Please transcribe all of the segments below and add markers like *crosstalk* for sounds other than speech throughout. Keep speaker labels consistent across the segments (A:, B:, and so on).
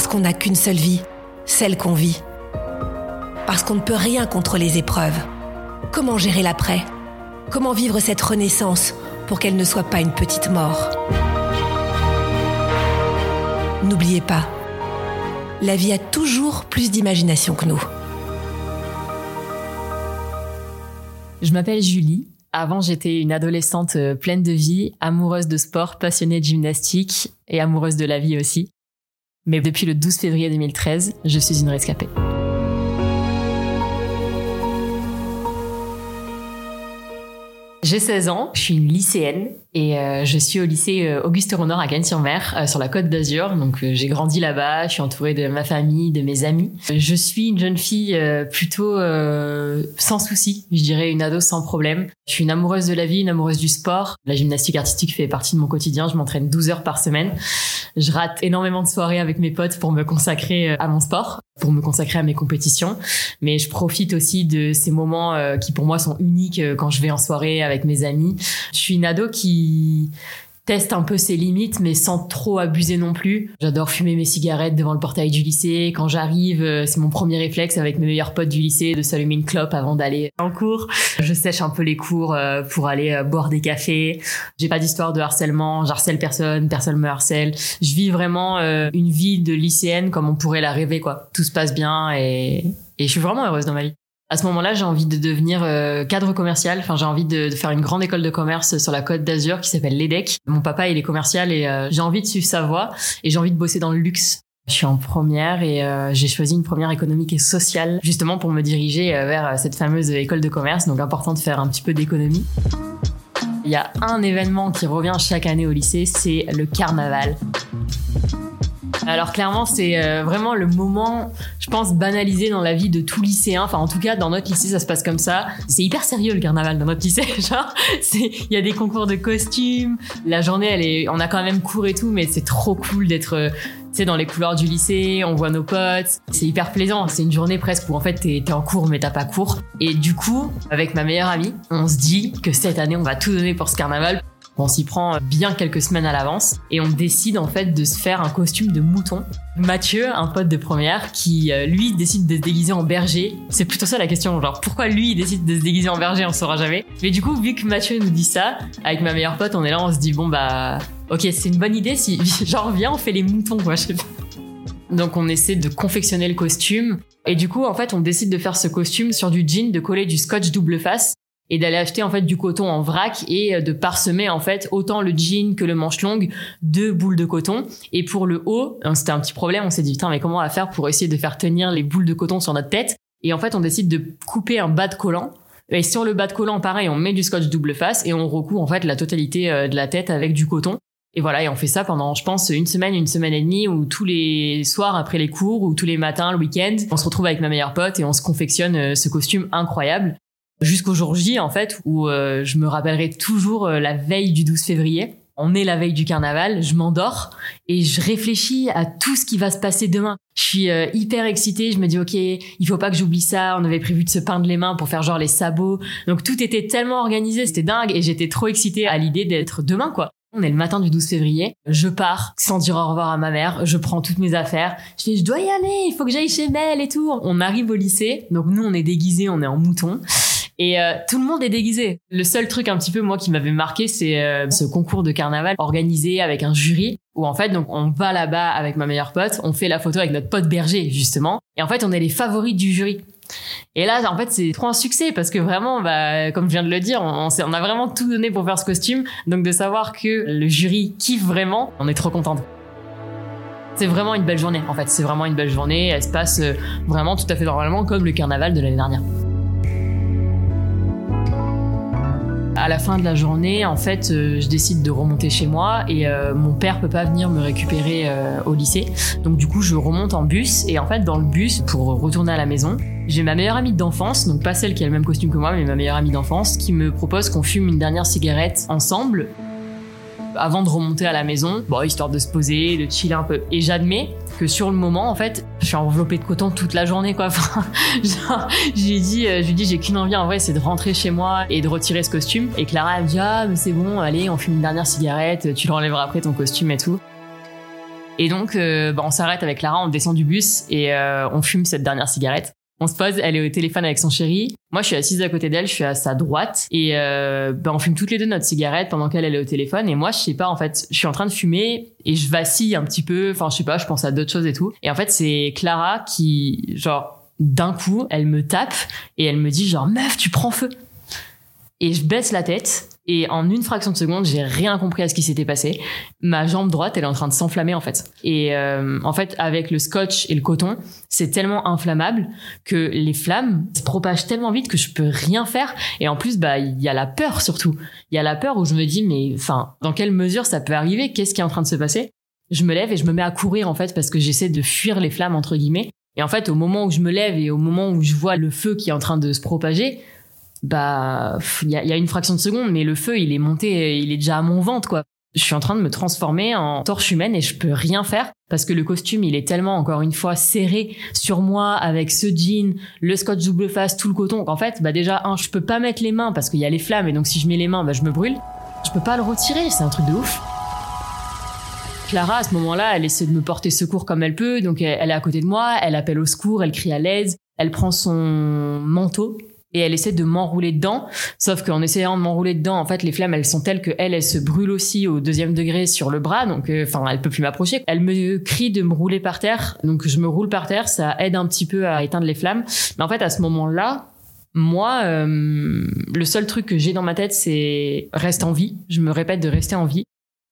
A: Parce qu'on n'a qu'une seule vie, celle qu'on vit. Parce qu'on ne peut rien contre les épreuves. Comment gérer l'après? Comment vivre cette renaissance pour qu'elle ne soit pas une petite mort? N'oubliez pas, la vie a toujours plus d'imagination que nous.
B: Je m'appelle Julie. Avant, j'étais une adolescente euh, pleine de vie, amoureuse de sport, passionnée de gymnastique et amoureuse de la vie aussi. Mais depuis le 12 février 2013, je suis une rescapée. J'ai 16 ans, je suis une lycéenne et euh, je suis au lycée euh, Auguste Renard à Cannes-sur-Mer, euh, sur la côte d'Azur. Donc j'ai grandi là-bas, je suis entourée de ma famille, de mes amis. Je suis une jeune fille plutôt sans souci, je dirais une ado sans problème. Je suis une amoureuse de la vie, une amoureuse du sport. La gymnastique artistique fait partie de mon quotidien, je m'entraîne 12 heures par semaine. Je rate énormément de soirées avec mes potes pour me consacrer à mon sport, pour me consacrer à mes compétitions. Mais je profite aussi de ces moments qui pour moi sont uniques quand je vais en soirée avec mes amis. Je suis une ado qui teste un peu ses limites, mais sans trop abuser non plus. J'adore fumer mes cigarettes devant le portail du lycée. Quand j'arrive, euh, c'est mon premier réflexe avec mes meilleurs potes du lycée de s'allumer une clope avant d'aller en cours. Je sèche un peu les cours euh, pour aller euh, boire des cafés. J'ai pas d'histoire de harcèlement. J'harcèle personne, personne me harcèle. Je vis vraiment une vie de lycéenne comme on pourrait la rêver, quoi. Tout se passe bien et, et je suis vraiment heureuse dans ma vie à ce moment-là, j'ai envie de devenir euh, cadre commercial. Enfin, j'ai envie de, faire une grande école de commerce sur la côte d'Azur qui s'appelle l'EDEC. Mon papa, il est commercial et euh, j'ai envie de suivre sa voie et j'ai envie de bosser dans le luxe. Je suis en première et euh, j'ai choisi une première économique et sociale justement pour me diriger vers cette fameuse école de commerce. Donc important de faire un petit peu d'économie. Il y a un événement qui revient chaque année au lycée, c'est le carnaval. Alors clairement, c'est euh, vraiment le moment, je pense, banalisé dans la vie de tout lycéen. Enfin, en tout cas, dans notre lycée, ça se passe comme ça. C'est hyper sérieux le carnaval dans notre lycée. *laughs* Genre, il y a des concours de costumes. La journée, elle est, on a quand même cours et tout, mais c'est trop cool d'être euh, tu dans les couloirs du lycée, on voit nos potes. C'est hyper plaisant. C'est une journée presque où en fait t'es es en cours mais t'as pas cours. Et du coup, avec ma meilleure amie, on se dit que cette année on va tout donner pour ce carnaval. On s'y prend bien quelques semaines à l'avance et on décide en fait de se faire un costume de mouton. Mathieu, un pote de première, qui euh, lui décide de se déguiser en berger. C'est plutôt ça la question, genre pourquoi lui il décide de se déguiser en berger, on saura jamais. Mais du coup, vu que Mathieu nous dit ça, avec ma meilleure pote, on est là, on se dit bon bah ok c'est une bonne idée si *laughs* genre viens on fait les moutons quoi. Donc on essaie de confectionner le costume et du coup en fait on décide de faire ce costume sur du jean, de coller du scotch double face et d'aller acheter en fait du coton en vrac et euh, de parsemer en fait autant le jean que le manche longue de boules de coton. Et pour le haut hein, c'était un petit problème. On s'est dit putain mais comment on va faire pour essayer de faire tenir les boules de coton sur notre tête? Et en fait on décide de couper un bas de collant. Et sur le bas de collant pareil on met du scotch double face et on recouvre en fait la totalité euh, de la tête avec du coton. Et voilà, et on fait ça pendant, je pense, une semaine, une semaine et demie, où tous les soirs après les cours, ou tous les matins, le week-end, on se retrouve avec ma meilleure pote et on se confectionne euh, ce costume incroyable jusqu'au jour J en fait où euh, je me rappellerai toujours euh, la veille du 12 février. On est la veille du carnaval, je m'endors et je réfléchis à tout ce qui va se passer demain. Je suis euh, hyper excitée, je me dis ok, il faut pas que j'oublie ça, on avait prévu de se peindre les mains pour faire genre les sabots. Donc tout était tellement organisé, c'était dingue et j'étais trop excitée à l'idée d'être demain quoi. On est le matin du 12 février. Je pars sans dire au revoir à ma mère. Je prends toutes mes affaires. Je dis, je dois y aller. Il faut que j'aille chez Mel et tout. On arrive au lycée. Donc nous, on est déguisés, on est en mouton. Et euh, tout le monde est déguisé. Le seul truc un petit peu moi qui m'avait marqué, c'est euh, ce concours de carnaval organisé avec un jury où en fait donc on va là-bas avec ma meilleure pote, on fait la photo avec notre pote berger justement, et en fait on est les favoris du jury. Et là, en fait, c'est trop un succès parce que vraiment, bah, comme je viens de le dire, on, a vraiment tout donné pour faire ce costume. Donc de savoir que le jury kiffe vraiment, on est trop contente. C'est vraiment une belle journée, en fait. C'est vraiment une belle journée. Elle se passe euh, vraiment tout à fait normalement comme le carnaval de l'année dernière. À la fin de la journée, en fait, euh, je décide de remonter chez moi et euh, mon père peut pas venir me récupérer euh, au lycée. Donc du coup, je remonte en bus et en fait, dans le bus pour retourner à la maison, j'ai ma meilleure amie d'enfance, donc pas celle qui a le même costume que moi, mais ma meilleure amie d'enfance, qui me propose qu'on fume une dernière cigarette ensemble avant de remonter à la maison, bon, histoire de se poser, de chiller un peu. Et j'admets que sur le moment, en fait, je suis enveloppée de coton toute la journée, quoi. *laughs* Enfin, j'ai dit, euh, je lui dis, j'ai qu'une envie, en vrai, c'est de rentrer chez moi et de retirer ce costume. Et Clara, elle me dit, ah, mais c'est bon, allez, on fume une dernière cigarette, tu le renlèveras après ton costume et tout. Et donc, euh, bah, on s'arrête avec Clara, on descend du bus et euh, on fume cette dernière cigarette. On se pose, elle est au téléphone avec son chéri. Moi, je suis assise à côté d'elle, je suis à sa droite. Et euh, ben, on fume toutes les deux notre cigarette pendant qu'elle elle est au téléphone. Et moi, je sais pas, en fait, je suis en train de fumer et je vacille un petit peu. Enfin, je sais pas, je pense à d'autres choses et tout. Et en fait, c'est Clara qui, genre, d'un coup, elle me tape et elle me dit, genre, meuf, tu prends feu. Et je baisse la tête et en une fraction de seconde, j'ai rien compris à ce qui s'était passé. Ma jambe droite, elle est en train de s'enflammer en fait. Et euh, en fait, avec le scotch et le coton, c'est tellement inflammable que les flammes se propagent tellement vite que je peux rien faire. Et en plus, bah, il y a la peur surtout. Il y a la peur où je me dis, mais enfin, dans quelle mesure ça peut arriver? Qu'est-ce qui est en train de se passer? Je me lève et je me mets à courir en fait parce que j'essaie de fuir les flammes entre guillemets. Et en fait, au moment où je me lève et au moment où je vois le feu qui est en train de se propager, bah il y a, y a, une fraction de seconde mais le feu il est monté il est déjà à mon ventre quoi. Je suis en train de me transformer en torche humaine et je peux rien faire parce que le costume il est tellement encore une fois serré sur moi avec ce jean le scotch double face tout le coton qu'en fait bah déjà un je peux pas mettre les mains parce qu'il y a les flammes et donc si je mets les mains bah je me brûle. Je peux pas le retirer c'est un truc de ouf. Clara, à ce moment-là, elle essaie de me porter secours comme elle peut, donc elle est à côté de moi, elle appelle au secours, elle crie à l'aise, elle prend son manteau et elle essaie de m'enrouler dedans. Sauf qu'en essayant de m'enrouler dedans, en fait, les flammes, elles sont telles que elle, se brûle aussi au deuxième degré sur le bras. Donc, euh, enfin, elle peut plus m'approcher. Elle me crie de me rouler par terre. Donc, je me roule par terre. Ça aide un petit peu à éteindre les flammes. Mais en fait, à ce moment-là, moi, euh, le seul truc que j'ai dans ma tête, c'est reste en vie. Je me répète de rester en vie.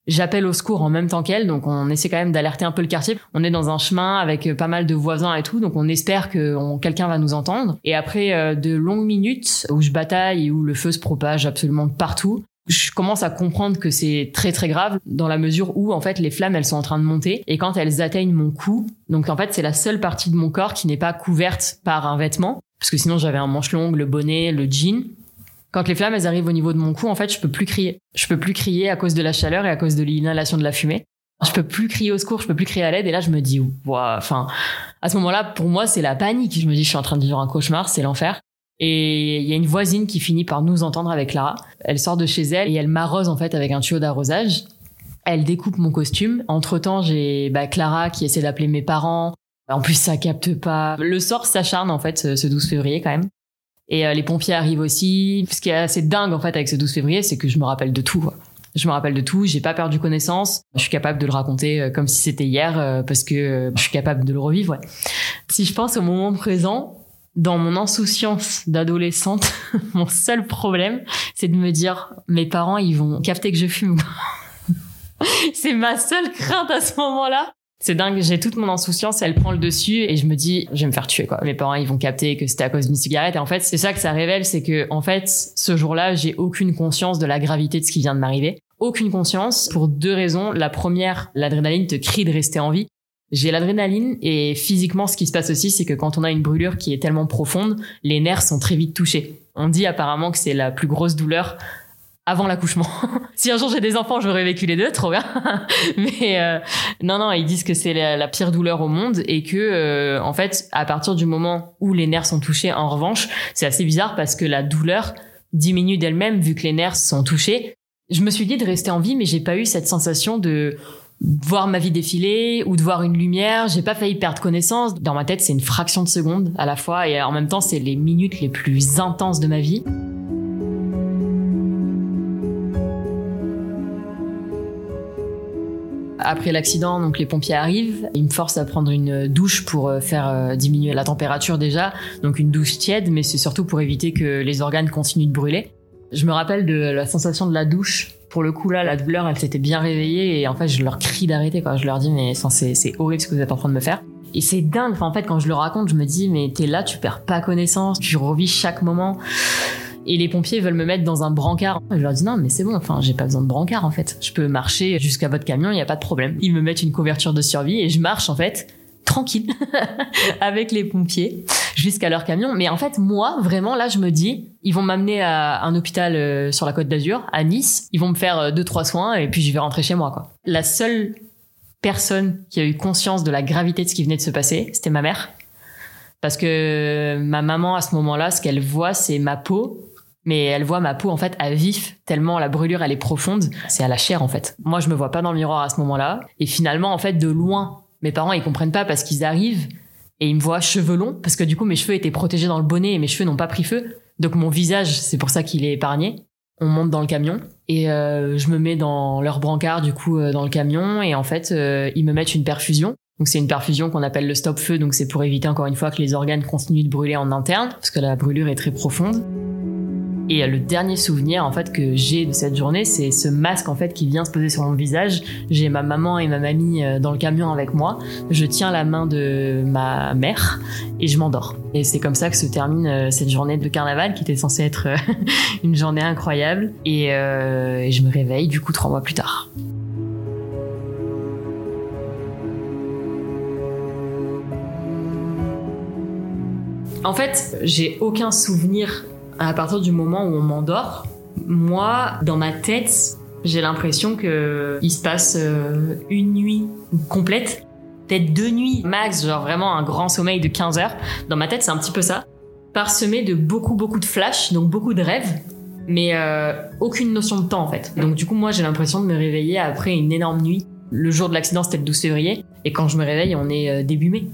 B: J'appelle au secours en même temps qu'elle, donc on essaie quand même d'alerter un peu le quartier. On est dans un chemin avec euh, pas mal de voisins et tout, donc on espère que quelqu'un va nous entendre. Et après euh, de longues minutes où je bataille et où le feu se propage absolument partout, je commence à comprendre que c'est très très grave dans la mesure où en fait les flammes elles sont en train de monter et quand elles atteignent mon cou, donc en fait c'est la seule partie de mon corps qui n'est pas couverte par un vêtement parce que sinon j'avais un manche longue, le bonnet, le jean quand les flammes elles arrivent au niveau de mon cou, en fait, je peux plus crier. Je peux plus crier à cause de la chaleur et à cause de l'inhalation de la fumée. Je peux plus crier au secours, je peux plus crier à l'aide. Et là, je me dis, enfin, à ce moment-là, pour moi, c'est la panique. Je me dis, je suis en train de vivre un cauchemar, c'est l'enfer. Et il y a une voisine qui finit par nous entendre avec Clara. Elle sort de chez elle et elle m'arrose en fait avec un tuyau d'arrosage. Elle découpe mon costume. Entre temps, j'ai bah, Clara qui essaie d'appeler mes parents. En plus, ça capte pas. Le sort s'acharne en fait ce 12 février quand même. Et euh, les pompiers arrivent aussi. Ce qui est assez dingue en fait avec ce 12 février, c'est que je me rappelle de tout. Je me rappelle de tout, j'ai pas perdu connaissance. Je suis capable de le raconter euh, comme si c'était hier euh, parce que je suis capable de le revivre. Ouais. Si je pense au moment présent, dans mon insouciance d'adolescente, *laughs* mon seul problème, c'est de me dire mes parents ils vont capter que je fume. *laughs* c'est ma seule crainte à ce moment-là. C'est dingue, j'ai toute mon insouciance, elle prend le dessus et je me dis, je vais me faire tuer quoi. Mes parents, ils vont capter que c'était à cause d'une cigarette et en fait, c'est ça que ça révèle, c'est que en fait, ce jour-là, j'ai aucune conscience de la gravité de ce qui vient de m'arriver. Aucune conscience pour deux raisons. La première, l'adrénaline te crie de rester en vie. J'ai l'adrénaline et physiquement, ce qui se passe aussi, c'est que quand on a une brûlure qui est tellement profonde, les nerfs sont très vite touchés. On dit apparemment que c'est la plus grosse douleur avant l'accouchement. *laughs* si un jour j'ai des enfants, j'aurais vécu les deux, trop bien. *laughs* Mais euh, non, non, ils disent que c'est la, pire douleur au monde et que euh, en fait, à partir du moment où les nerfs sont touchés, en revanche, c'est assez bizarre parce que la douleur diminue d'elle-même vu que les nerfs sont touchés. Je me suis dit de rester en vie, mais j'ai pas eu cette sensation de voir ma vie défiler ou de voir une lumière. J'ai pas failli perdre connaissance. Dans ma tête, c'est une fraction de seconde à la fois et en même temps, c'est les minutes les plus intenses de ma vie. Après l'accident, donc les pompiers arrivent, ils me forcent à prendre une douche pour euh, faire euh, diminuer la température déjà, donc une douche tiède, mais c'est surtout pour éviter que les organes continuent de brûler. Je me rappelle de la sensation de la douche. Pour le coup là, la douleur, elle s'était bien réveillée et en fait, je leur crie d'arrêter. Je leur dis mais c'est horrible ce que vous êtes en train de me faire. Et c'est dingue. en fait, quand je le raconte, je me dis mais t'es là, tu perds pas connaissance, tu revis chaque moment. Et les pompiers veulent me mettre dans un brancard. Je leur dis non, mais c'est bon, enfin, j'ai pas besoin de brancard en fait. Je peux marcher jusqu'à votre camion, il n'y a pas de problème. Ils me mettent une couverture de survie et je marche en fait tranquille *laughs* avec les pompiers jusqu'à leur camion. Mais en fait, moi, vraiment, là, je me dis, ils vont m'amener à un hôpital euh, sur la côte d'Azur, à Nice. Ils vont me faire euh, deux, trois soins et puis je vais rentrer chez moi. La seule personne qui a eu conscience de la gravité de ce qui venait de se passer, c'était ma mère. Parce que ma maman, à ce moment-là, ce qu'elle voit, c'est ma peau mais elle voit ma peau en fait à vif tellement la brûlure elle est profonde. C'est à la chair en fait. Moi je me vois pas dans le miroir à ce moment-là. Et finalement en fait de loin mes parents ils comprennent pas parce qu'ils arrivent et ils me voient cheveux longs parce que du coup mes cheveux étaient protégés dans le bonnet et mes cheveux n'ont pas pris feu. Donc mon visage c'est pour ça qu'il est épargné. On monte dans le camion et euh, je me mets dans leur brancard du coup euh, dans le camion et en fait euh, ils me mettent une perfusion. Donc c'est une perfusion qu'on appelle le stop feu donc c'est pour éviter encore une fois que les organes continuent de brûler en interne parce que la brûlure est très profonde et le dernier souvenir en fait que j'ai de cette journée, c'est ce masque en fait qui vient se poser sur mon visage. J'ai ma maman et ma mamie euh, dans le camion avec moi. Je tiens la main de ma mère et je m'endors. Et c'est comme ça que se termine euh, cette journée de carnaval qui était censée être euh, *laughs* une journée incroyable. Et, et je me réveille du coup trois mois plus tard. En fait, j'ai aucun souvenir à partir du moment où on m'endort, moi, dans ma tête, j'ai l'impression que il se passe euh, une nuit complète, peut-être deux nuits max, genre vraiment un grand sommeil de 15 heures. Dans ma tête, c'est un petit peu ça, parsemé de beaucoup beaucoup de flashs, donc beaucoup de rêves, mais euh, aucune notion de temps en fait. Donc du coup, moi, j'ai l'impression de me réveiller après une énorme nuit. Le jour de l'accident, c'était le 12 février, et quand je me réveille, on est euh, début mai.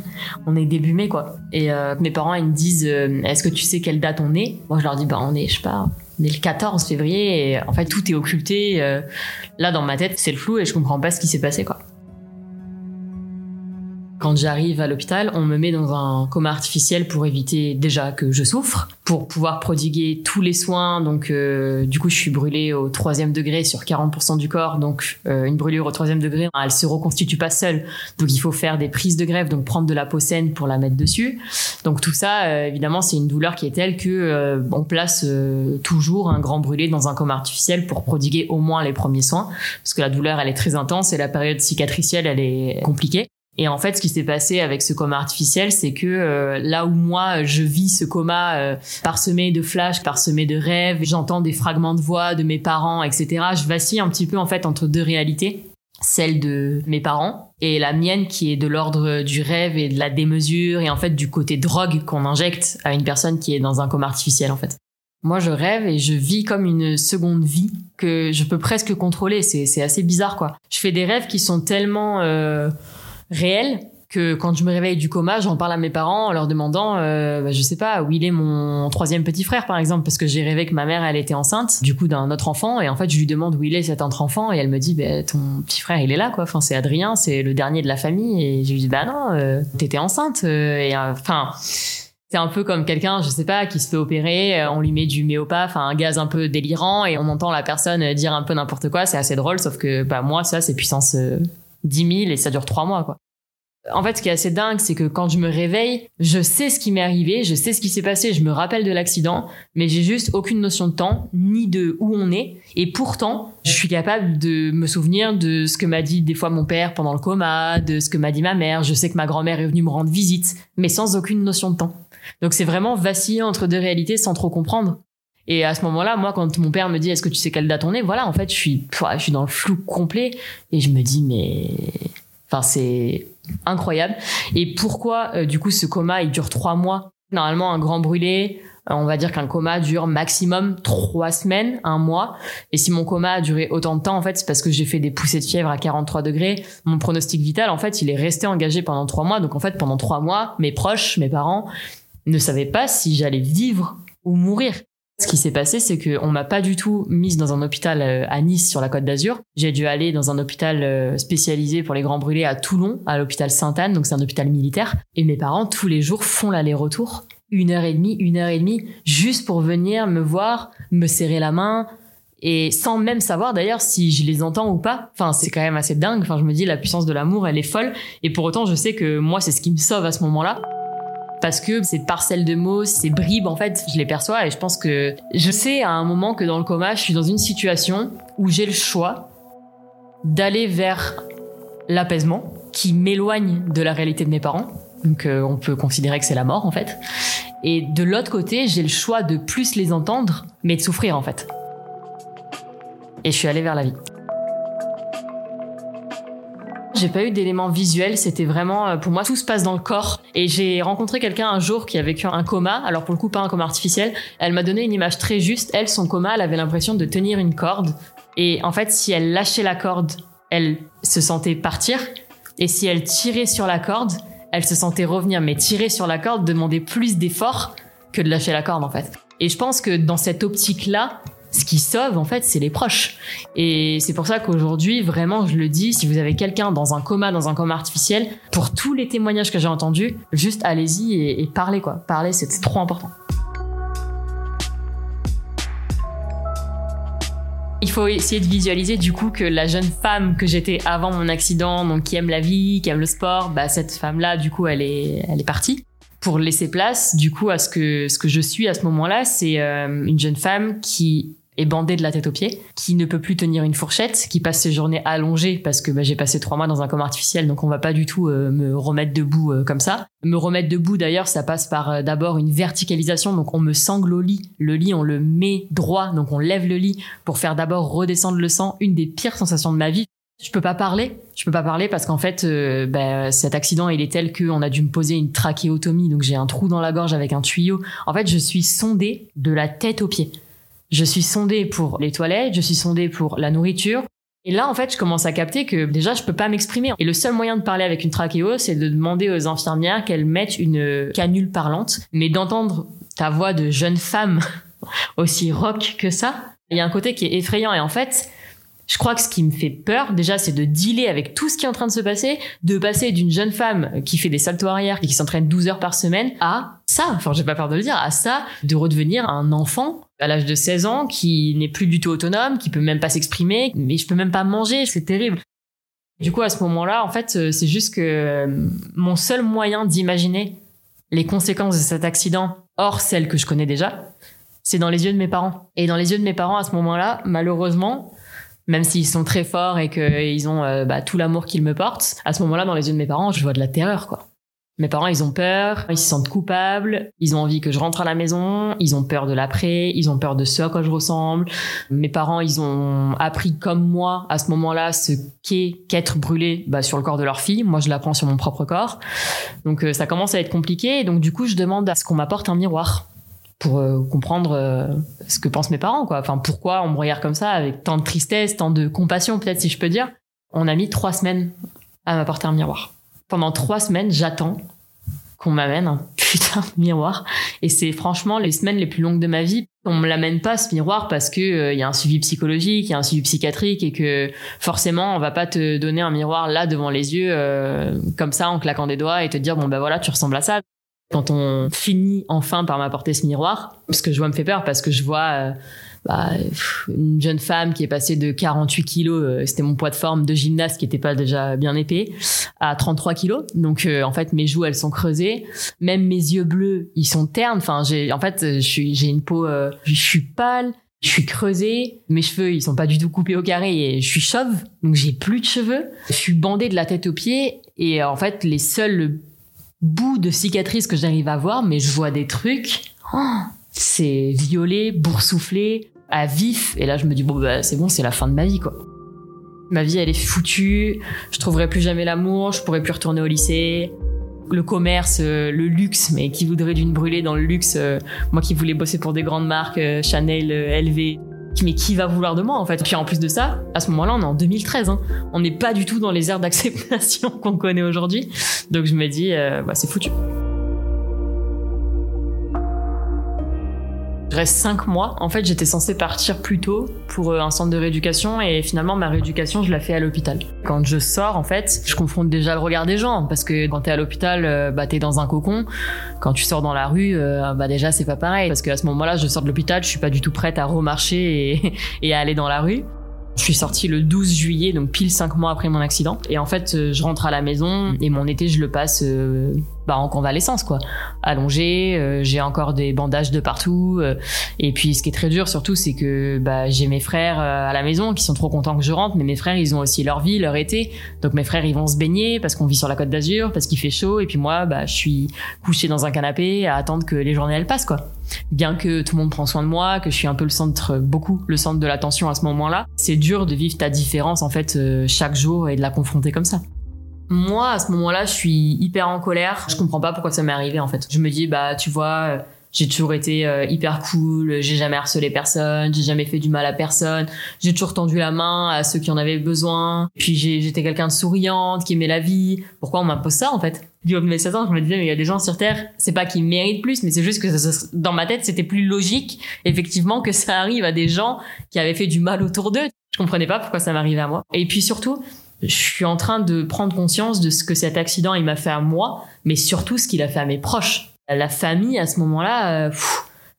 B: *laughs* on est début mai quoi. Et euh, mes parents ils me disent euh, est-ce que tu sais quelle date on est? Moi je leur dis bah on est je sais pas on est le 14 février et en fait tout est occulté. Euh, là dans ma tête c'est le flou et je comprends pas ce qui s'est passé quoi. Quand j'arrive à l'hôpital, on me met dans un coma artificiel pour éviter déjà que je souffre, pour pouvoir prodiguer tous les soins. Donc, euh, du coup, je suis brûlée au troisième degré sur 40% du corps. Donc, euh, une brûlure au troisième degré, elle se reconstitue pas seule. Donc, il faut faire des prises de greffe, donc prendre de la peau saine pour la mettre dessus. Donc, tout ça, euh, évidemment, c'est une douleur qui est telle que on place toujours un grand brûlé dans un coma artificiel pour prodiguer au moins les premiers soins, parce que la douleur, elle est très intense et la période cicatricielle, elle est compliquée. Et en fait, ce qui s'est passé avec ce coma artificiel, c'est que euh, là où moi je vis ce coma euh, parsemé de flashs, parsemé de rêves, j'entends des fragments de voix de mes parents, etc. Je vacille un petit peu en fait entre deux réalités, celle de mes parents et la mienne qui est de l'ordre du rêve et de la démesure et en fait du côté drogue qu'on injecte à une personne qui est dans un coma artificiel en fait. Moi, je rêve et je vis comme une seconde vie que je peux presque contrôler. C'est assez bizarre, quoi. Je fais des rêves qui sont tellement euh, réel que quand je me réveille du coma, j'en parle à mes parents en leur demandant, euh, bah, je sais pas, où il est mon troisième petit frère par exemple, parce que j'ai rêvé que ma mère elle était enceinte, du coup d'un autre enfant, et en fait je lui demande où il est cet autre enfant, et elle me dit, bah, ton petit frère il est là quoi, enfin c'est Adrien, c'est le dernier de la famille, et je lui dis, bah non, euh, t'étais enceinte, euh, et enfin. c'est un peu comme quelqu'un, je sais pas, qui se fait opérer, on lui met du méopa, enfin un gaz un peu délirant, et on entend la personne dire un peu n'importe quoi, c'est assez drôle, sauf que bah moi ça c'est puissance 10 000 et ça dure trois mois, quoi. En fait, ce qui est assez dingue, c'est que quand je me réveille, je sais ce qui m'est arrivé, je sais ce qui s'est passé, je me rappelle de l'accident, mais j'ai juste aucune notion de temps, ni de où on est. Et pourtant, je suis capable de me souvenir de ce que m'a dit des fois mon père pendant le coma, de ce que m'a dit ma mère. Je sais que ma grand-mère est venue me rendre visite, mais sans aucune notion de temps. Donc c'est vraiment vaciller entre deux réalités sans trop comprendre. Et à ce moment-là, moi, quand mon père me dit est-ce que tu sais quelle date on est, voilà, en fait, je suis, je suis dans le flou complet et je me dis mais, enfin, c'est incroyable. Et pourquoi, euh, du coup, ce coma il dure trois mois? Normalement, un grand brûlé, On va dire qu'un coma dure maximum trois semaines, un mois. Et si mon coma a duré autant de temps, en fait, c'est parce que j'ai fait des poussées de fièvre à 43 degrés. Mon pronostic vital, en fait, il est resté engagé pendant trois mois. Donc, en fait, pendant trois mois, mes proches, mes parents ne savaient pas si j'allais vivre ou mourir. Ce qui s'est passé, c'est qu'on m'a pas du tout mise dans un hôpital euh, à Nice sur la Côte d'Azur. J'ai dû aller dans un hôpital euh, spécialisé pour les grands brûlés à Toulon, à l'hôpital Sainte-Anne, donc c'est un hôpital militaire. Et mes parents, tous les jours, font l'aller-retour. Une heure et demie, une heure et demie, juste pour venir me voir, me serrer la main, et sans même savoir d'ailleurs si je les entends ou pas. Enfin, c'est quand même assez dingue. Enfin, je me dis la puissance de l'amour, elle est folle. Et pour autant, je sais que moi, c'est ce qui me sauve à ce moment-là parce que ces parcelles de mots, ces bribes, en fait, je les perçois et je pense que je sais à un moment que dans le coma, je suis dans une situation où j'ai le choix d'aller vers l'apaisement qui m'éloigne de la réalité de mes parents. Donc euh, on peut considérer que c'est la mort en fait. Et de l'autre côté, j'ai le choix de plus les entendre, mais de souffrir en fait. Et je suis allée vers la vie j'ai pas eu d'éléments visuels, c'était vraiment euh, pour moi tout se passe dans le corps. Et j'ai rencontré quelqu'un un jour qui a vécu un coma, alors pour le coup pas un coma artificiel, elle m'a donné une image très juste, elle son coma, elle avait l'impression de tenir une corde. Et en fait si elle lâchait la corde, elle se sentait partir. Et si elle tirait sur la corde, elle se sentait revenir. Mais tirer sur la corde demandait plus d'efforts que de lâcher la corde en fait. Et je pense que dans cette optique-là, ce qui sauve en fait c'est les proches. Et c'est pour ça qu'aujourd'hui vraiment je le dis si vous avez quelqu'un dans un coma dans un coma artificiel pour tous les témoignages que j'ai entendus juste allez-y et, parlez quoi. Parlez c'est trop important. Il faut essayer de visualiser du coup que la jeune femme que j'étais avant mon accident, donc qui aime la vie, qui aime le sport, bah cette femme-là, du coup, elle est, elle est partie. Pour laisser place du coup à ce que ce que je suis à ce moment-là, c'est euh, une jeune femme qui bandé de la tête aux pieds, qui ne peut plus tenir une fourchette, qui passe ses journées allongées parce que bah, j'ai passé trois mois dans un coma artificiel, donc on va pas du tout euh, me remettre debout euh, comme ça. Me remettre debout d'ailleurs, ça passe par euh, d'abord une verticalisation, donc on me sangle au lit. Le lit, on le met droit, donc on lève le lit pour faire d'abord redescendre le sang. Une des pires sensations de ma vie. Je peux pas parler. Je peux pas parler parce qu'en fait, bah, cet accident, il est tel qu'on a dû me poser une trachéotomie, donc j'ai un trou dans la gorge avec un tuyau. En fait, je suis sondée de la tête aux pieds. Je suis sondée pour les toilettes, je suis sondée pour la nourriture. Et là, en fait, je commence à capter que déjà, je peux pas m'exprimer. Et le seul moyen de parler avec une trachéo, c'est de demander aux infirmières qu'elles mettent une canule parlante. Mais d'entendre ta voix de jeune femme *laughs* aussi rock que ça, il y a un côté qui est effrayant. Et en fait, je crois que ce qui me fait peur, déjà, c'est de dealer avec tout ce qui est en train de se passer, de passer d'une jeune femme qui fait des saltos arrière et qui s'entraîne 12 heures par semaine à ça, enfin, j'ai pas peur de le dire, à ça, de redevenir un enfant à l'âge de 16 ans qui n'est plus du tout autonome, qui peut même pas s'exprimer, mais je peux même pas manger, c'est terrible. Du coup, à ce moment-là, en fait, euh, c'est juste que euh, mon seul moyen d'imaginer les conséquences de cet accident, hors celles que je connais déjà, c'est dans les yeux de mes parents. Et dans les yeux de mes parents, à ce moment-là, malheureusement, même s'ils sont très forts et qu'ils ont euh, bah, tout l'amour qu'ils me portent, à ce moment-là, dans les yeux de mes parents, je vois de la terreur, quoi. Mes parents, ils ont peur, ils se sentent coupables, ils ont envie que je rentre à la maison, ils ont peur de l'après, ils ont peur de ce à quoi je ressemble. Mes parents, ils ont appris comme moi à ce moment-là ce qu'est qu'être brûlé bah, sur le corps de leur fille. Moi, je l'apprends sur mon propre corps. Donc euh, ça commence à être compliqué. Et donc du coup, je demande à ce qu'on m'apporte un miroir pour euh, comprendre euh, ce que pensent mes parents, quoi. Enfin, pourquoi on me regarde comme ça, avec tant de tristesse, tant de compassion, peut-être si je peux dire. On a mis trois semaines à m'apporter un miroir pendant trois semaines, j'attends qu'on m'amène un *laughs* putain de miroir. Et c'est franchement les semaines les plus longues de ma vie. On me l'amène pas ce miroir parce que il euh, y a un suivi psychologique, il y a un suivi psychiatrique et que forcément on va pas te donner un miroir là devant les yeux comme ça en claquant des doigts et te dire bon ben voilà tu ressembles à ça. Quand on finit enfin par m'apporter ce miroir, ce que je vois me fait peur parce que je vois euh, bah, une jeune femme qui est passée de 48 kilos, euh, c'était mon poids de forme de gymnaste qui était pas déjà bien épais, à 33 kilos. Donc euh, en fait mes joues elles sont creusées, même mes yeux bleus ils sont ternes. Enfin j'ai en fait j'ai une peau, je suis pâle, je suis creusée, mes cheveux ils sont pas du tout coupés au carré et je suis chauve, donc j'ai plus de cheveux. Je suis bandée de la tête aux pieds et en fait les seuls bouts de cicatrices que j'arrive à voir, mais je vois des trucs. Oh, c'est violet, boursouflé, à vif. Et là, je me dis, bon, bah, c'est bon, c'est la fin de ma vie, quoi. Ma vie, elle est foutue. Je trouverai plus jamais l'amour. Je pourrai plus retourner au lycée. le commerce, le luxe, mais qui voudrait d'une brûlée dans le luxe, moi qui voulais bosser pour des grandes marques, Chanel, LV, mais qui va vouloir de moi en fait? Puis en plus de ça, à ce moment-là, on est en 2013. Hein. On n'est pas du tout dans les aires d'acceptation *laughs* qu'on connaît aujourd'hui. Donc je me dis, euh, bah, c'est foutu. Je reste cinq mois. En fait, j'étais censée partir plus tôt pour euh, un centre de rééducation et finalement, ma rééducation, je la fais à l'hôpital. Quand je sors, en fait, je confronte déjà le regard des gens parce que quand t'es à l'hôpital, euh, bah, t'es dans un cocon. Quand tu sors dans la rue, euh, bah, déjà, c'est pas pareil parce qu'à ce moment-là, je sors de l'hôpital, je suis pas du tout prête à remarcher et, *laughs* à aller dans la rue. Je suis sortie le 12 juillet, donc pile cinq mois après mon accident. Et en fait, je rentre à la maison et mon été, je le passe bah, en convalescence, quoi. Allongé, euh, j'ai encore des bandages de partout. et puis, ce qui est très dur, surtout, c'est que bah, j'ai mes frères à la maison qui sont trop contents que je rentre, mais mes frères, ils ont aussi leur vie, leur été. Donc, mes frères, ils vont se baigner parce qu'on vit sur la côte d'Azur, parce qu'il fait chaud. Et puis moi, bah, je suis couché dans un canapé à attendre que les journées elles passent, quoi bien que tout le monde prend soin de moi, que je suis un peu le centre, beaucoup le centre de l'attention à ce moment-là, c'est dur de vivre ta différence en fait euh, chaque jour et de la confronter comme ça. Moi, à ce moment-là, je suis hyper en colère. Je comprends pas pourquoi ça m'est arrivé en fait. Je me dis bah tu vois, j'ai toujours été euh, hyper cool, j'ai jamais harcelé personne, j'ai jamais fait du mal à personne, j'ai toujours tendu la main à ceux qui en avaient besoin. Puis j'étais quelqu'un de souriante, qui aimait la vie. Pourquoi on m'impose ça en fait? Du haut de mes 16 ans, je me disais mais il y a des gens sur terre, c'est pas qu'ils méritent plus, mais c'est juste que dans ma tête c'était plus logique effectivement que ça arrive à des gens qui avaient fait du mal autour d'eux. Je comprenais pas pourquoi ça m'arrivait à moi. Et puis surtout, je suis en train de prendre conscience de ce que cet accident il m'a fait à moi, mais surtout ce qu'il a fait à mes proches la famille à ce moment-là, euh,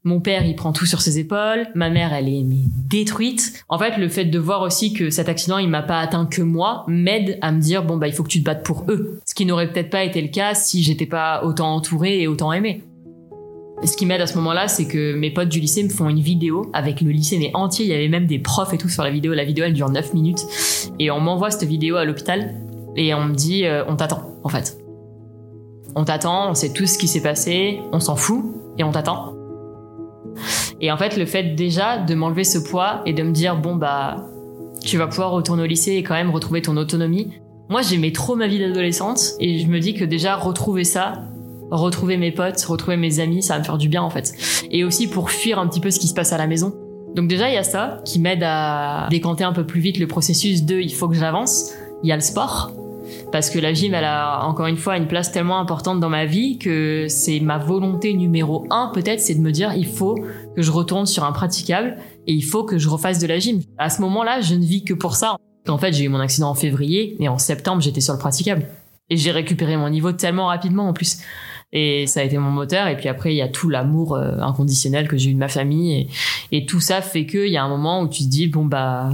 B: mon père, il prend tout sur ses épaules. Ma mère, elle est détruite. En fait, le fait de voir aussi que cet accident, il m'a pas atteint que moi, m'aide à me dire bon bah il faut que tu te battes pour eux. Ce qui n'aurait peut-être pas été le cas si j'étais pas autant entourée et autant aimée. Ce qui m'aide à ce moment-là, c'est que mes potes du lycée me font une vidéo avec le lycée mais entier. Il y avait même des profs et tout sur la vidéo. La vidéo, elle dure 9 minutes. Et on m'envoie cette vidéo à l'hôpital et on me dit euh, on t'attend en fait. On t'attend, on sait tout ce qui s'est passé, on s'en fout et on t'attend. Et en fait, le fait déjà de m'enlever ce poids et de me dire bon bah tu vas pouvoir retourner au lycée et quand même retrouver ton autonomie. Moi, j'aimais trop ma vie d'adolescente et je me dis que déjà retrouver ça, retrouver mes potes, retrouver mes amis, ça va me faire du bien en fait. Et aussi pour fuir un petit peu ce qui se passe à la maison. Donc déjà, il y a ça qui m'aide à décanter un peu plus vite le processus de il faut que j'avance. Il y a le sport parce que la gym, elle a encore une fois une place tellement importante dans ma vie que c'est ma volonté numéro un peut-être, c'est de me dire il faut que je retourne sur un praticable et il faut que je refasse de la gym. À ce moment-là, je ne vis que pour ça. En fait, j'ai eu mon accident en février et en septembre, j'étais sur le praticable et j'ai récupéré mon niveau tellement rapidement en plus. Et ça a été mon moteur. Et puis après, il y a tout l'amour euh, inconditionnel que j'ai eu de ma famille. Et, tout ça fait qu'il y a un moment où tu te dis, bon, bah,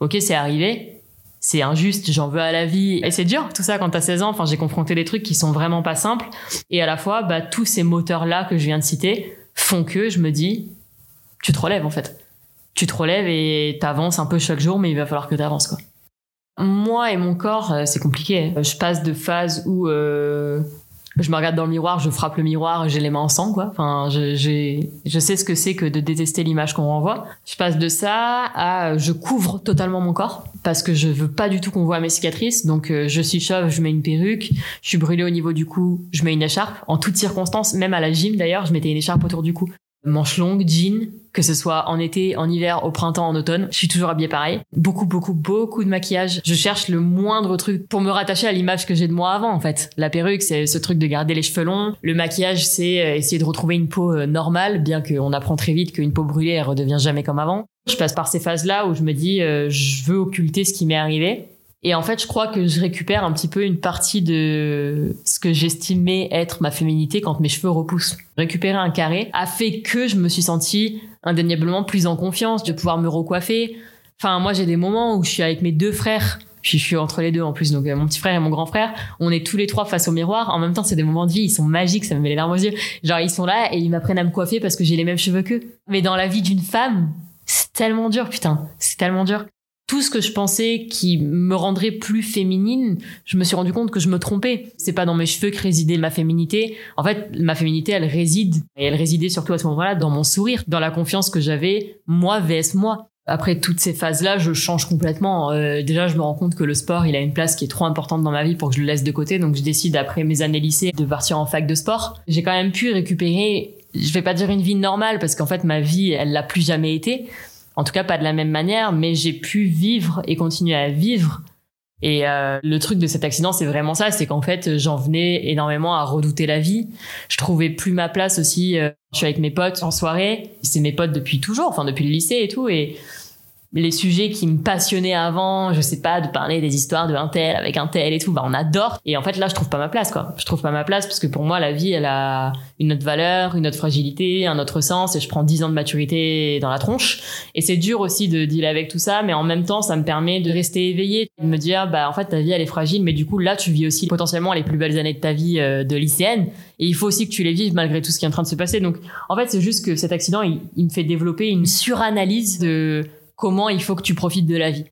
B: ok, c'est arrivé c'est injuste, j'en veux à la vie. Et c'est dur, tout ça, quand t'as 16 ans. Enfin, j'ai confronté des trucs qui sont vraiment pas simples. Et à la fois, bah, tous ces moteurs-là que je viens de citer font que je me dis, tu te relèves, en fait. Tu te relèves et t'avances un peu chaque jour, mais il va falloir que t'avances, quoi. Moi et mon corps, euh, c'est compliqué. Je passe de phases où euh, je me regarde dans le miroir, je frappe le miroir, j'ai les mains en quoi. Enfin, je, je sais ce que c'est que de détester l'image qu'on renvoie. Je passe de ça à je couvre totalement mon corps parce que je veux pas du tout qu'on voit mes cicatrices. Donc, euh, je suis chauve, je mets une perruque. Je suis brûlée au niveau du cou, je mets une écharpe. En toutes circonstances, même à la gym d'ailleurs, je mettais une écharpe autour du cou manches longues, jeans, que ce soit en été, en hiver, au printemps, en automne. Je suis toujours habillée pareil. Beaucoup, beaucoup, beaucoup de maquillage. Je cherche le moindre truc pour me rattacher à l'image que j'ai de moi avant, en fait. La perruque, c'est ce truc de garder les cheveux longs. Le maquillage, c'est euh, essayer de retrouver une peau euh, normale, bien qu'on apprend très vite qu'une peau brûlée, elle redevient jamais comme avant. Je passe par ces phases-là où je me dis, euh, je veux occulter ce qui m'est arrivé. Et en fait, je crois que je récupère un petit peu une partie de ce que j'estimais être ma féminité quand mes cheveux repoussent. Récupérer un carré a fait que je me suis sentie indéniablement plus en confiance de pouvoir me recoiffer. Enfin, moi, j'ai des moments où je suis avec mes deux frères. Puis je suis entre les deux en plus, donc euh, mon petit frère et mon grand frère, on est tous les trois face au miroir. En même temps, c'est des moments de vie, ils sont magiques, ça me met les larmes aux yeux. Genre, ils sont là et ils m'apprennent à me coiffer parce que j'ai les mêmes cheveux qu'eux. Mais dans la vie d'une femme, c'est tellement dur, putain, c'est tellement dur tout ce que je pensais qui me rendrait plus féminine, je me suis rendu compte que je me trompais. C'est pas dans mes cheveux que résidait ma féminité. En fait, ma féminité, elle réside, et elle résidait surtout à ce moment-là dans mon sourire, dans la confiance que j'avais, moi vs moi. Après toutes ces phases-là, je change complètement. Euh, déjà, je me rends compte que le sport, il a une place qui est trop importante dans ma vie pour que je le laisse de côté. Donc, je décide après mes années lycée de partir en fac de sport. J'ai quand même pu récupérer, je vais pas dire une vie normale parce qu'en fait, ma vie, elle l'a plus jamais été. En tout cas, pas de la même manière, mais j'ai pu vivre et continuer à vivre et euh, le truc de cet accident, c'est vraiment ça, c'est qu'en fait, j'en venais énormément à redouter la vie. Je trouvais plus ma place aussi. Euh, je suis avec mes potes en soirée, c'est mes potes depuis toujours, enfin depuis le lycée et tout, et les sujets qui me passionnaient avant, je sais pas, de parler des histoires de un tel avec un tel et tout, bah on adore. Et en fait là, je trouve pas ma place quoi. Je trouve pas ma place parce que pour moi la vie, elle a une autre valeur, une autre fragilité, un autre sens et je prends dix ans de maturité dans la tronche. Et c'est dur aussi de dealer avec tout ça, mais en même temps, ça me permet de rester éveillé, de me dire bah en fait ta vie elle est fragile, mais du coup là tu vis aussi potentiellement les plus belles années de ta vie euh, de lycéenne et il faut aussi que tu les vives malgré tout ce qui est en train de se passer. Donc en fait c'est juste que cet accident il me fait développer une suranalyse de comment il faut que tu profites de la vie.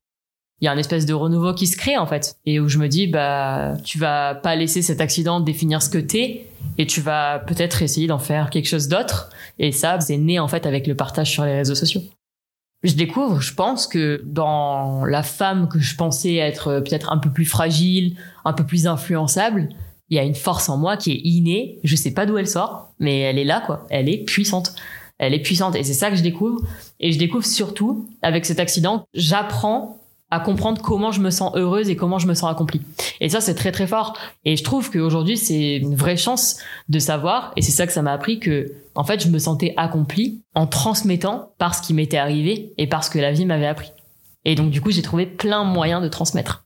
B: Il y a un espèce de renouveau qui se crée en fait et où je me dis bah tu vas pas laisser cet accident définir ce que t'es et tu vas peut-être essayer d'en faire quelque chose d'autre et ça c'est né en fait avec le partage sur les réseaux sociaux. Je découvre, je pense que dans la femme que je pensais être peut-être un peu plus fragile, un peu plus influençable, il y a une force en moi qui est innée, je sais pas d'où elle sort, mais elle est là quoi, elle est puissante elle est puissante et c'est ça que je découvre et je découvre surtout avec cet accident j'apprends à comprendre comment je me sens heureuse et comment je me sens accomplie. Et ça, c'est très très fort. Et je trouve qu'aujourd'hui, c'est une vraie chance de savoir, et c'est ça que ça m'a appris, que en fait, je me sentais accomplie en transmettant par ce qui m'était arrivé et parce que la vie m'avait appris. Et donc, du coup, j'ai trouvé plein moyens de transmettre.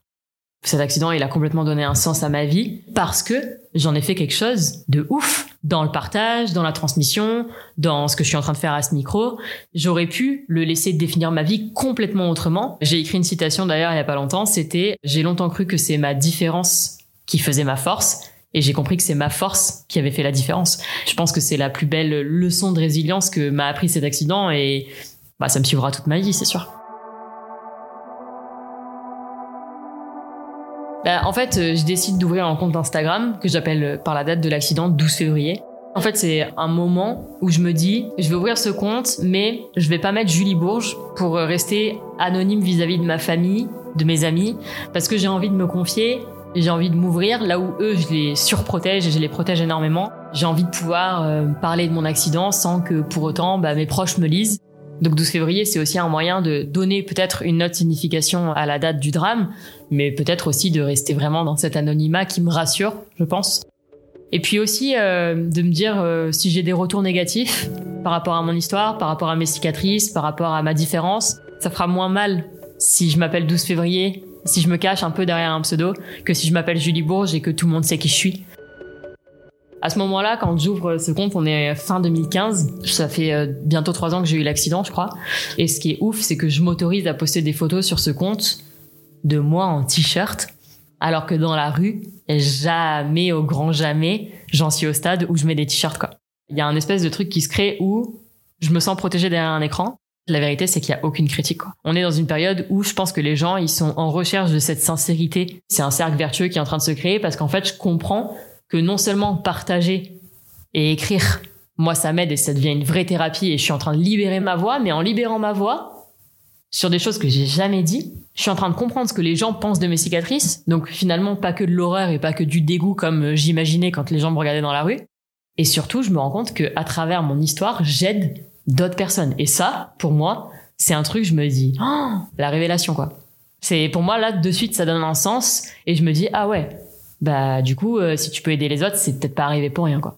B: Cet accident, il a complètement donné un sens à ma vie parce que j'en ai fait quelque chose de ouf dans le partage, dans la transmission, dans ce que je suis en train de faire à ce micro. J'aurais pu le laisser définir ma vie complètement autrement. J'ai écrit une citation d'ailleurs il y a pas longtemps, c'était j'ai longtemps cru que c'est ma différence qui faisait ma force et j'ai compris que c'est ma force qui avait fait la différence. Je pense que c'est la plus belle leçon de résilience que m'a appris cet accident et bah, ça me suivra toute ma vie, c'est sûr. En fait, euh, je décide d'ouvrir un compte Instagram que j'appelle euh, par la date de l'accident 12 février. En fait, c'est un moment où je me dis, je vais ouvrir ce compte, mais je vais pas mettre Julie Bourges pour euh, rester anonyme vis-à-vis de ma famille, de mes amis, parce que j'ai envie de me confier, j'ai envie de m'ouvrir là où eux, je les surprotège et je les protège énormément. J'ai envie de pouvoir parler de mon accident sans que pour autant bah, mes proches me lisent. Donc 12 février, c'est aussi un moyen de donner peut-être une autre signification à la date du drame, mais peut-être aussi de rester vraiment dans cet anonymat qui me rassure, je pense. Et puis aussi euh, de me dire euh, si j'ai des retours négatifs par rapport à mon histoire, par rapport à mes cicatrices, par rapport à ma différence, ça fera moins mal si je m'appelle 12 février, si je me cache un peu derrière un pseudo, que si je m'appelle Julie Bourges et que tout le monde sait qui je suis. À ce moment-là, quand j'ouvre ce compte, on est fin 2015. Ça fait euh, bientôt trois ans que j'ai eu l'accident, je crois. Et ce qui est ouf, c'est que je m'autorise à poster des photos sur ce compte de moi en t-shirt, alors que dans la rue, jamais, au grand jamais, j'en suis au stade où je mets des t-shirts, quoi. Il y a un espèce de truc qui se crée où je me sens protégée derrière un écran. La vérité, c'est qu'il y a aucune critique. Quoi. On est dans une période où je pense que les gens, ils sont en recherche de cette sincérité. C'est un cercle vertueux qui est en train de se créer parce qu'en fait, je comprends que non seulement partager et écrire, moi ça m'aide et ça devient une vraie thérapie et je suis en train de libérer ma voix, mais en libérant ma voix sur des choses que j'ai jamais dit, je suis en train de comprendre ce que les gens pensent de mes cicatrices, donc finalement pas que de l'horreur et pas que du dégoût comme j'imaginais quand les gens me regardaient dans la rue. Et surtout, je me rends compte que à travers mon histoire, j'aide d'autres personnes. Et ça, pour moi, c'est un truc, je me dis, oh, la révélation, quoi. C'est, pour moi, là, de suite, ça donne un sens. Et je me dis, ah ouais, bah du coup, euh, si tu peux aider les autres, c'est peut-être pas arrivé pour rien quoi.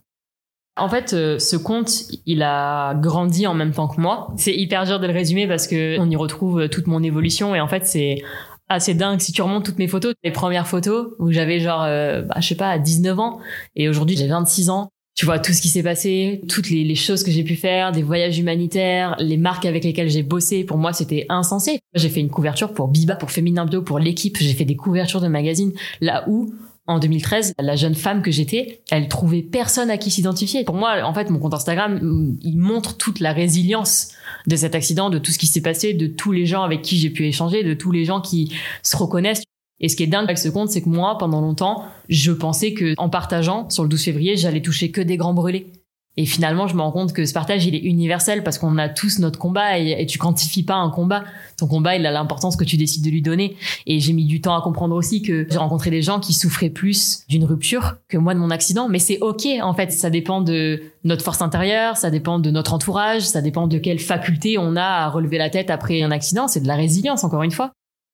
B: En fait, euh, ce conte, il a grandi en même temps que moi. C'est hyper dur de le résumer parce que on y retrouve euh, toute mon évolution et en fait, c'est assez dingue si tu remontes toutes mes photos, les premières photos où j'avais genre bah, je sais pas 19 ans et aujourd'hui j'ai 26 ans. Tu vois tout ce qui s'est passé, toutes les, les choses que j'ai pu faire, des voyages humanitaires, les marques avec lesquelles j'ai bossé. Pour moi, c'était insensé. J'ai fait une couverture pour Biba, pour Féminin Bio, pour l'équipe. J'ai fait des couvertures de magazines là où en 2013, la jeune femme que j'étais, elle trouvait personne à qui s'identifier. Pour moi, en fait, mon compte Instagram, il montre toute la résilience de cet accident, de tout ce qui s'est passé, de tous les gens avec qui j'ai pu échanger, de tous les gens qui se reconnaissent. Et ce qui est dingue avec ce compte, c'est que moi, pendant longtemps, je pensais que en partageant sur le 12 février, j'allais toucher que des grands brûlés. Et finalement, je me rends compte que ce partage, il est universel parce qu'on a tous notre combat et, tu quantifies pas un combat. Ton combat, il a l'importance que tu décides de lui donner. Et j'ai mis du temps à comprendre aussi que j'ai rencontré des gens qui souffraient plus d'une rupture que moi de mon accident. Mais c'est ok, en fait. Ça dépend de notre force intérieure, ça dépend de notre entourage, ça dépend de quelle faculté on a à relever la tête après un accident. C'est de la résilience, encore une fois.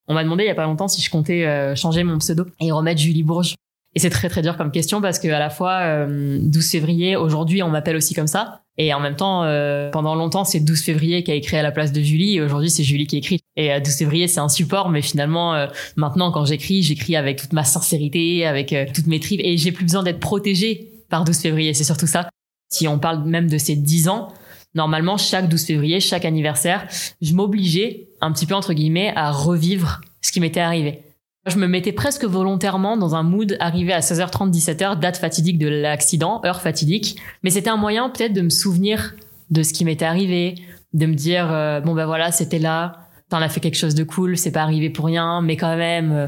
B: On m'a demandé il y a pas longtemps si je comptais euh, changer mon pseudo et remettre Julie Bourges. Et c'est très très dur comme question parce que à la fois euh, 12 février, aujourd'hui on m'appelle aussi comme ça. Et en même temps, euh, pendant longtemps, c'est 12 février qui a écrit à la place de Julie. Et aujourd'hui, c'est Julie qui écrit. Et 12 février, c'est un support. Mais finalement, euh, maintenant, quand j'écris, j'écris avec toute ma sincérité, avec euh, toutes mes tripes. Et j'ai plus besoin d'être protégée par 12 février. C'est surtout ça. Si on parle même de ces 10 ans, normalement, chaque 12 février, chaque anniversaire, je m'obligeais, un petit peu entre guillemets, à revivre ce qui m'était arrivé. Je me mettais presque volontairement dans un mood arrivé à 16h30, 17h, date fatidique de l'accident, heure fatidique. Mais c'était un moyen peut-être de me souvenir de ce qui m'était arrivé, de me dire, euh, bon ben voilà, c'était là, t'en as fait quelque chose de cool, c'est pas arrivé pour rien, mais quand même. euh.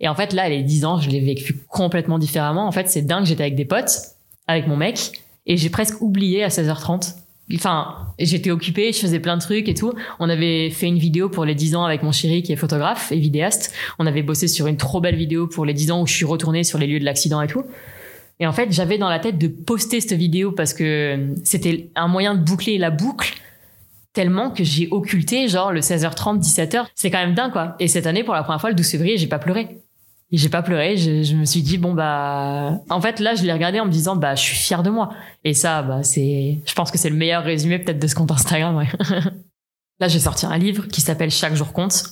B: Et en fait, là, les 10 ans, je l'ai vécu complètement différemment. En fait, c'est dingue, j'étais avec des potes, avec mon mec, et j'ai presque oublié à 16h30 enfin, j'étais occupée, je faisais plein de trucs et tout. On avait fait une vidéo pour les 10 ans avec mon chéri qui est photographe et vidéaste. On avait bossé sur une trop belle vidéo pour les 10 ans où je suis retournée sur les lieux de l'accident et tout. Et en fait, j'avais dans la tête de poster cette vidéo parce que c'était un moyen de boucler la boucle tellement que j'ai occulté genre le 16h30, 17h. C'est quand même dingue quoi. Et cette année, pour la première fois, le 12 février, j'ai pas pleuré. Et j'ai pas pleuré, je, je, me suis dit bon bah en fait là je l'ai regardé en me disant bah je suis fière de moi et ça bah c'est je pense que c'est le meilleur résumé peut-être de ce compte Instagram ouais. *laughs* là j'ai sorti un livre qui s'appelle Chaque jour compte.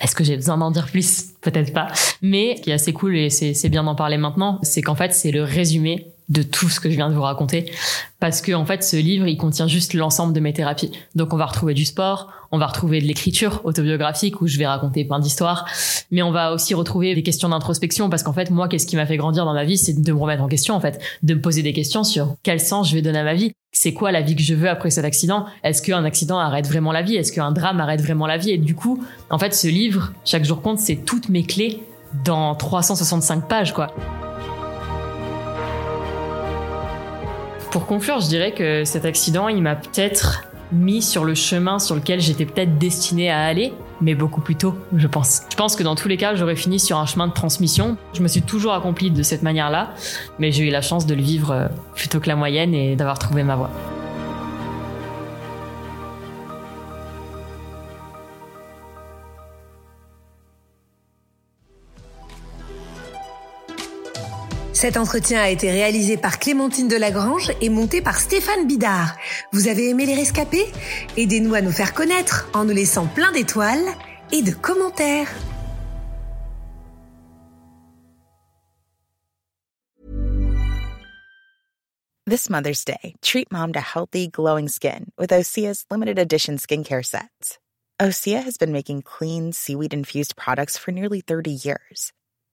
B: Est-ce que j'ai besoin d'en dire plus? Peut-être pas. Mais qui est assez cool et c'est bien d'en parler maintenant, c'est qu'en fait c'est le résumé de tout ce que je viens de vous raconter parce que en fait ce livre il contient juste l'ensemble de mes thérapies. Donc on va retrouver du sport on va retrouver de l'écriture autobiographique où je vais raconter plein d'histoires mais on va aussi retrouver des questions d'introspection parce qu'en fait moi qu'est-ce qui m'a fait grandir dans ma vie c'est de me remettre en question en fait de me poser des questions sur quel sens je vais donner à ma vie. C'est quoi la vie que je veux après cet accident? Est-ce qu'un accident arrête vraiment la vie? Est-ce qu'un drame arrête vraiment la vie? Et du coup en fait ce livre chaque jour compte c'est toutes mes clés dans 365 pages quoi Pour conclure, je dirais que cet accident, il m'a peut-être mis sur le chemin sur lequel j'étais peut-être destinée à aller, mais beaucoup plus tôt, je pense. Je pense que dans tous les cas, j'aurais fini sur un chemin de transmission. Je me suis toujours accomplie de cette manière-là, mais j'ai eu la chance de le vivre plutôt que la moyenne et d'avoir trouvé ma voie.
A: Cet entretien a été réalisé par Clémentine Delagrange et monté par Stéphane Bidard. Vous avez aimé les rescapés? Aidez-nous à nous faire connaître en nous laissant plein d'étoiles et de commentaires.
C: This Mother's Day, treat mom to healthy, glowing skin with Osea's limited edition skincare sets. Osea has been making clean, seaweed infused products for nearly 30 years.